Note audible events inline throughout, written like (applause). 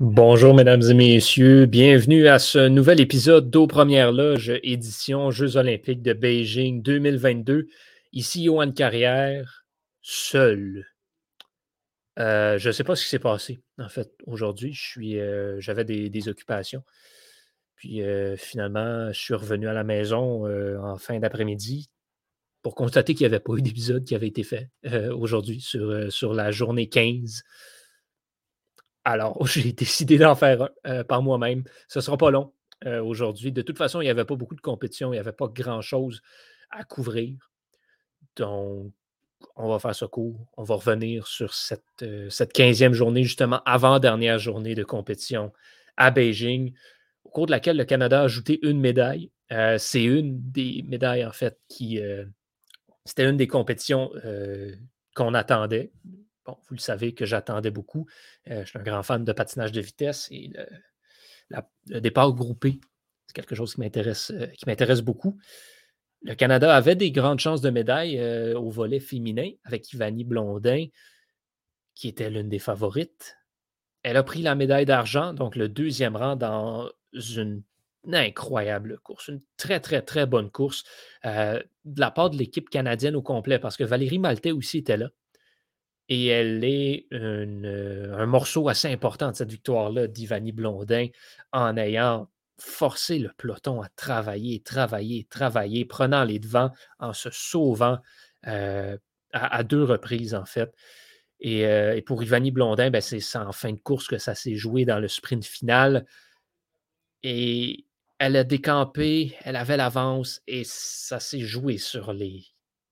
Bonjour, mesdames et messieurs. Bienvenue à ce nouvel épisode d'Aux Premières Loges, édition Jeux Olympiques de Beijing 2022. Ici, Johan Carrière seul. Euh, je ne sais pas ce qui s'est passé, en fait, aujourd'hui. Euh, j'avais des, occupations. Puis euh, finalement, je suis revenu à la maison en fin d'après-midi pour constater qu'il n'y avait pas eu d'épisode qui avait été fait aujourd'hui sur, la journée 15 alors, (laughs) j'ai décidé d'en faire un par moi-même. Ce ne sera pas long aujourd'hui. De toute façon, il n'y avait pas beaucoup de compétition, il n'y avait pas grand-chose à couvrir. Donc, on va faire ce cours. On va revenir sur cette, euh, cette 15e journée, justement, avant-dernière journée de compétition à Beijing, au cours de laquelle le Canada a ajouté une médaille. C'est une des médailles, en fait, qui. C'était une des compétitions qu'on attendait bon, vous le savez que j'attendais beaucoup. Euh, je suis un grand fan de patinage de vitesse et le, départ groupé, c'est quelque chose euh, qui m'intéresse beaucoup. Le Canada avait des grandes chances de médaille euh, au volet féminin avec Ivani Blondin, qui était l'une des favorites. Elle a pris la médaille d'argent, donc le deuxième rang dans une incroyable course, une très, très, très bonne course de la part de l'équipe canadienne au complet, parce que Valérie Maltais aussi était là. Et elle est euh, un morceau assez important de cette victoire-là d'Ivani Blondin en ayant forcé le peloton à travailler, travailler, travailler, prenant les devants, en se sauvant euh, à, deux reprises, en fait. Et, euh, pour Ivani Blondin, ben, c'est en fin de course que ça s'est joué dans le sprint final. Et elle a décampé, elle avait l'avance et ça s'est joué sur les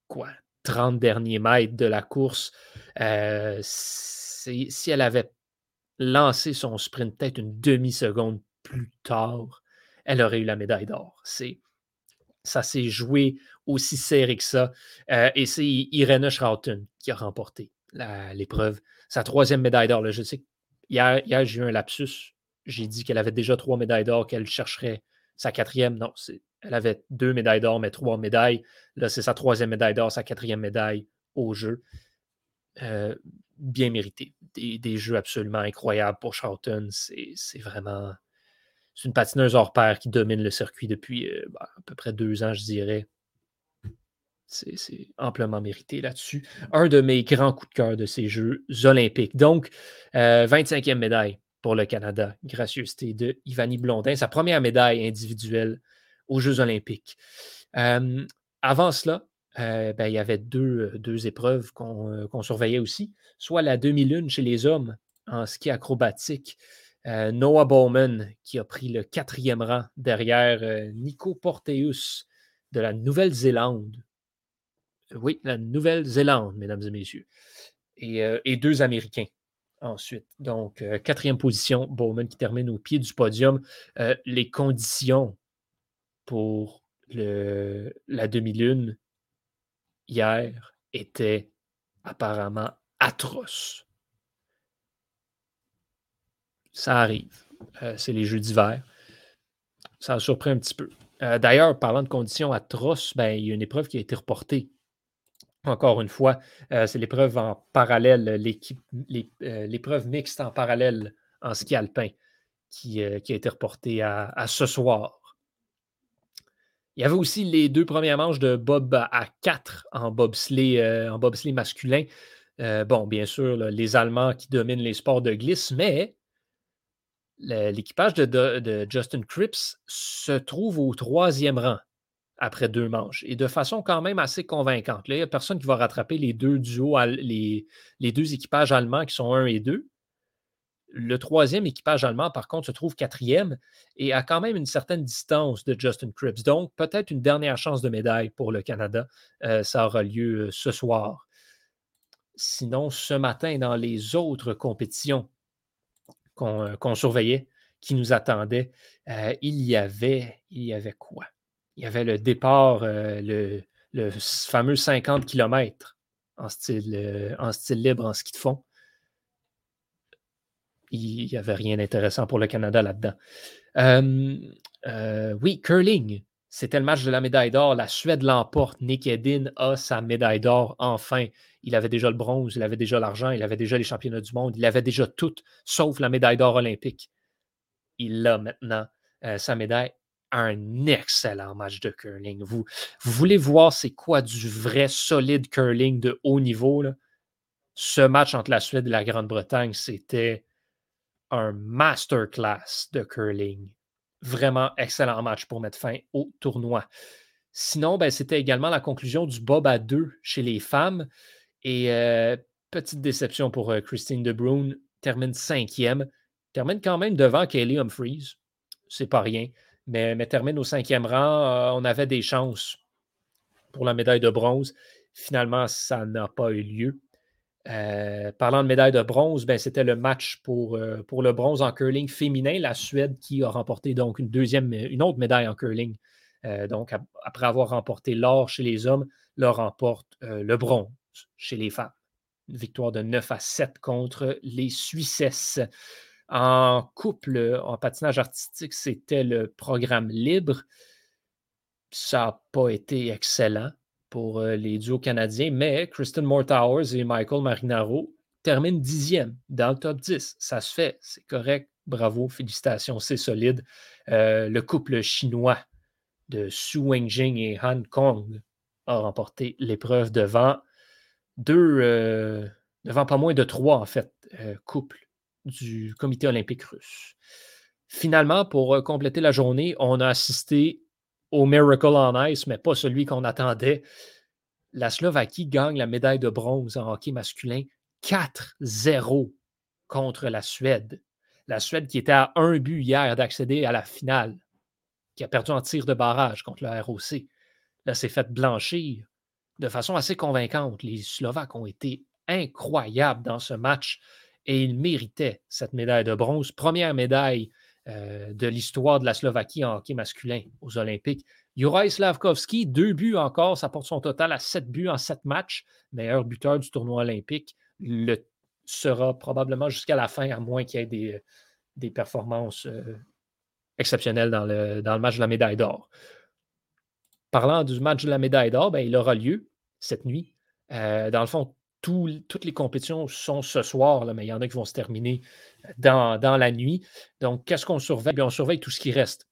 quoi, 30 derniers mètres de la course. Euh, si, elle avait lancé son sprint peut-être une demi-seconde plus tard, elle aurait eu la médaille d'or. ça s'est joué aussi serré que ça. Euh, et c'est Irene Schrauten qui a remporté l'épreuve. Sa troisième médaille d'or. Je sais hier, hier j'ai eu un lapsus. J'ai dit qu'elle avait déjà trois médailles d'or, qu'elle chercherait sa quatrième. Non, elle avait deux médailles d'or, mais trois médailles. Là, c'est sa troisième médaille d'or, sa quatrième médaille au jeu. Euh, bien mérité. Des, jeux absolument incroyables pour Charlton. C'est vraiment. C'est une patineuse hors pair qui domine le circuit depuis euh, bah, à peu près deux ans, je dirais. C'est amplement mérité là-dessus. Un de mes grands coups de cœur de ces Jeux olympiques. Donc, 25e euh, médaille pour le Canada. Gracieuseté de Ivani Blondin. Sa première médaille individuelle aux Jeux olympiques. avant cela, euh, ben, il y avait deux, deux épreuves qu'on surveillait aussi, soit la demi-lune chez les hommes en ski acrobatique. Euh, Noah Bowman qui a pris le quatrième rang derrière euh, Nico Porteus de la Nouvelle-Zélande. Oui, la Nouvelle-Zélande, mesdames et messieurs. Et, et, deux Américains ensuite. Donc, quatrième position, Bowman qui termine au pied du podium. les conditions pour la demi-lune hier étaient apparemment atroces. Ça arrive. Euh, c'est les Jeux d'hiver. Ça a surpris un petit peu. Euh, d'ailleurs, parlant de conditions atroces, ben, il y a une épreuve qui a été reportée. Encore une fois, euh, c'est l'épreuve en parallèle, l'épreuve mixte en parallèle en ski alpin qui, a été reportée à ce soir. Il y avait aussi les deux premières manches de Bob à 4 en bobsleigh, en bobsleigh masculin. Bon, bien sûr, les Allemands qui dominent les sports de glisse, mais l'équipage de, Justin Cripps se trouve au troisième rang après deux manches et de façon quand même assez convaincante. il n'y a personne qui va rattraper les deux duos, les, deux équipages allemands qui sont 1 et 2. Le troisième équipage allemand, par contre, se trouve quatrième et a quand même une certaine distance de Justin Cripps. Donc, peut-être une dernière chance de médaille pour le Canada. Euh, ça aura lieu euh, ce soir. Sinon, ce matin, dans les autres compétitions qu'on euh, surveillait, qui nous attendaient, il, y avait, il y avait quoi? Il y avait le départ, le, le, fameux 50 km en style, en style libre, en ski de fond il n'y avait rien d'intéressant pour le Canada là-dedans. Euh, oui, curling. C'était le match de la médaille d'or. La Suède l'emporte. Nick Edin a sa médaille d'or enfin. Il avait déjà le bronze, il avait déjà l'argent, il avait déjà les championnats du monde, il avait déjà tout, sauf la médaille d'or olympique. Il a maintenant euh, sa médaille. Un excellent match de curling. Vous, vous voulez voir c'est quoi du vrai solide curling de haut niveau? Ce match entre la Suède et la Grande-Bretagne, c'était un masterclass de curling. Vraiment excellent match pour mettre fin au tournoi. Sinon, ben, c'était également la conclusion du Bob à deux chez les femmes. Et euh, petite déception pour euh, Christine De Bruyne, termine cinquième. Termine quand même devant Kelly Humphreys. C'est pas rien. Mais, mais, termine au cinquième rang. Euh, on avait des chances pour la médaille de bronze. Finalement, ça n'a pas eu lieu. Euh, parlant de médaille de bronze, ben, c'était le match pour, euh, pour le bronze en curling féminin. La Suède qui a remporté donc une deuxième, une autre médaille en curling. Euh, donc, après avoir remporté l'or chez les hommes, leur remporte le bronze chez les femmes. Une victoire de 9 à 7 contre les Suissesses. En couple, en patinage artistique, c'était le programme libre. Ça n'a pas été excellent pour euh, les duos canadiens, mais Kristen Moore-Towers et Michael Marinaro terminent dixième dans le top 10. Ça se fait, c'est correct. Bravo, félicitations, c'est solide. Euh, le couple chinois de Su Wenjing et Han Kong a remporté l'épreuve devant deux, euh, devant pas moins de trois, en fait, couples du comité olympique russe. Finalement, pour compléter la journée, on a assisté au Miracle on Ice, mais pas celui qu'on attendait. La Slovaquie gagne la médaille de bronze en hockey masculin 4-0 contre la Suède. La Suède qui était à un but hier d'accéder à la finale, qui a perdu en tir de barrage contre le ROC. Là, s'est fait blanchir de façon assez convaincante. Les Slovaques ont été incroyables dans ce match et ils méritaient cette médaille de bronze. Première médaille euh, de l'histoire de la Slovaquie en hockey masculin aux Olympiques. Juraj Slavkovski, deux buts encore, ça porte son total à sept buts en sept matchs, meilleur buteur du tournoi olympique. Le sera probablement jusqu'à la fin, à moins qu'il y ait des, des performances euh, exceptionnelles dans le, match de la médaille d'or. Parlant du match de la médaille d'or, ben, il aura lieu cette nuit. Euh, dans le fond, toutes les compétitions sont ce soir, là, mais il y en a qui vont se terminer dans, la nuit. Donc, qu'est-ce qu'on surveille? on surveille tout ce qui reste,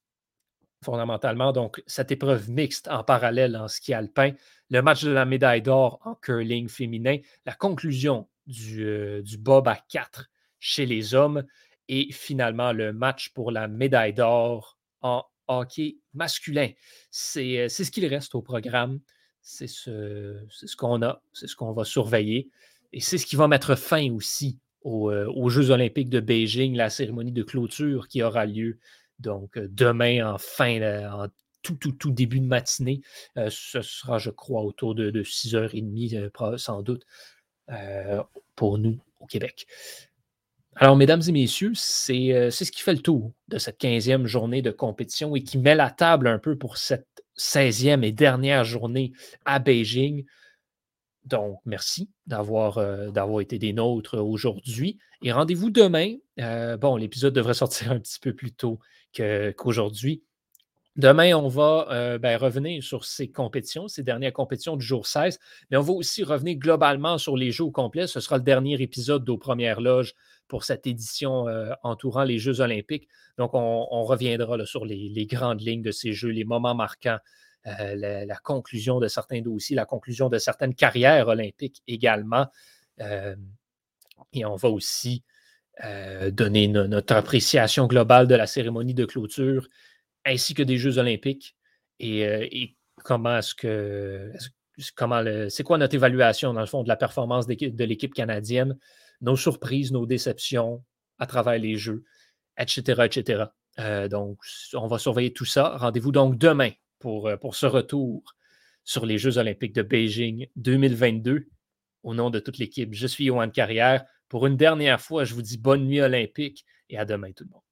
fondamentalement. Donc, cette épreuve mixte en parallèle en ski alpin, le match de la médaille d'or en curling féminin, la conclusion du, euh, du bob à 4 chez les hommes et finalement le match pour la médaille d'or en hockey masculin. C'est euh, ce qu'il reste au programme. C'est ce, qu'on a, c'est ce qu'on va surveiller. Et c'est ce qui va mettre fin aussi euh, aux, Jeux olympiques de Beijing, la cérémonie de clôture qui aura lieu donc euh, demain en fin, en tout, tout, tout début de matinée. Euh, ce sera, je crois, autour de, 6h30, sans doute, pour nous au Québec. Alors, mesdames et messieurs, c'est ce qui fait le tour de cette 15e journée de compétition et qui met la table un peu pour cette 16e et dernière journée à Beijing. Donc, merci d'avoir euh, été des nôtres aujourd'hui. Et rendez-vous demain. Euh, bon, l'épisode devrait sortir (laughs) un petit peu plus tôt qu'aujourd'hui. Demain, on va euh, ben, revenir sur ces compétitions, ces dernières compétitions du jour 16, mais on va aussi revenir globalement sur les Jeux au complet. Ce sera le dernier épisode d'aux premières loges pour cette édition entourant les Jeux olympiques. Donc, on, reviendra sur les, grandes lignes de ces Jeux, les moments marquants, euh, la, conclusion de certains dossiers, la conclusion de certaines carrières olympiques également. Euh, et on va aussi euh, donner notre appréciation globale de la cérémonie de clôture ainsi que des Jeux olympiques et, comment est-ce que. comment c'est quoi notre évaluation, dans le fond, de la performance de l'équipe canadienne? Nos surprises, nos déceptions à travers les jeux, etc. etc. Euh, donc, on va surveiller tout ça. Rendez-vous donc demain pour, euh, pour ce retour sur les Jeux olympiques de Beijing 2022. Au nom de toute l'équipe, je suis Johan Carrière. Pour une dernière fois, je vous dis bonne nuit olympique et à demain tout le monde.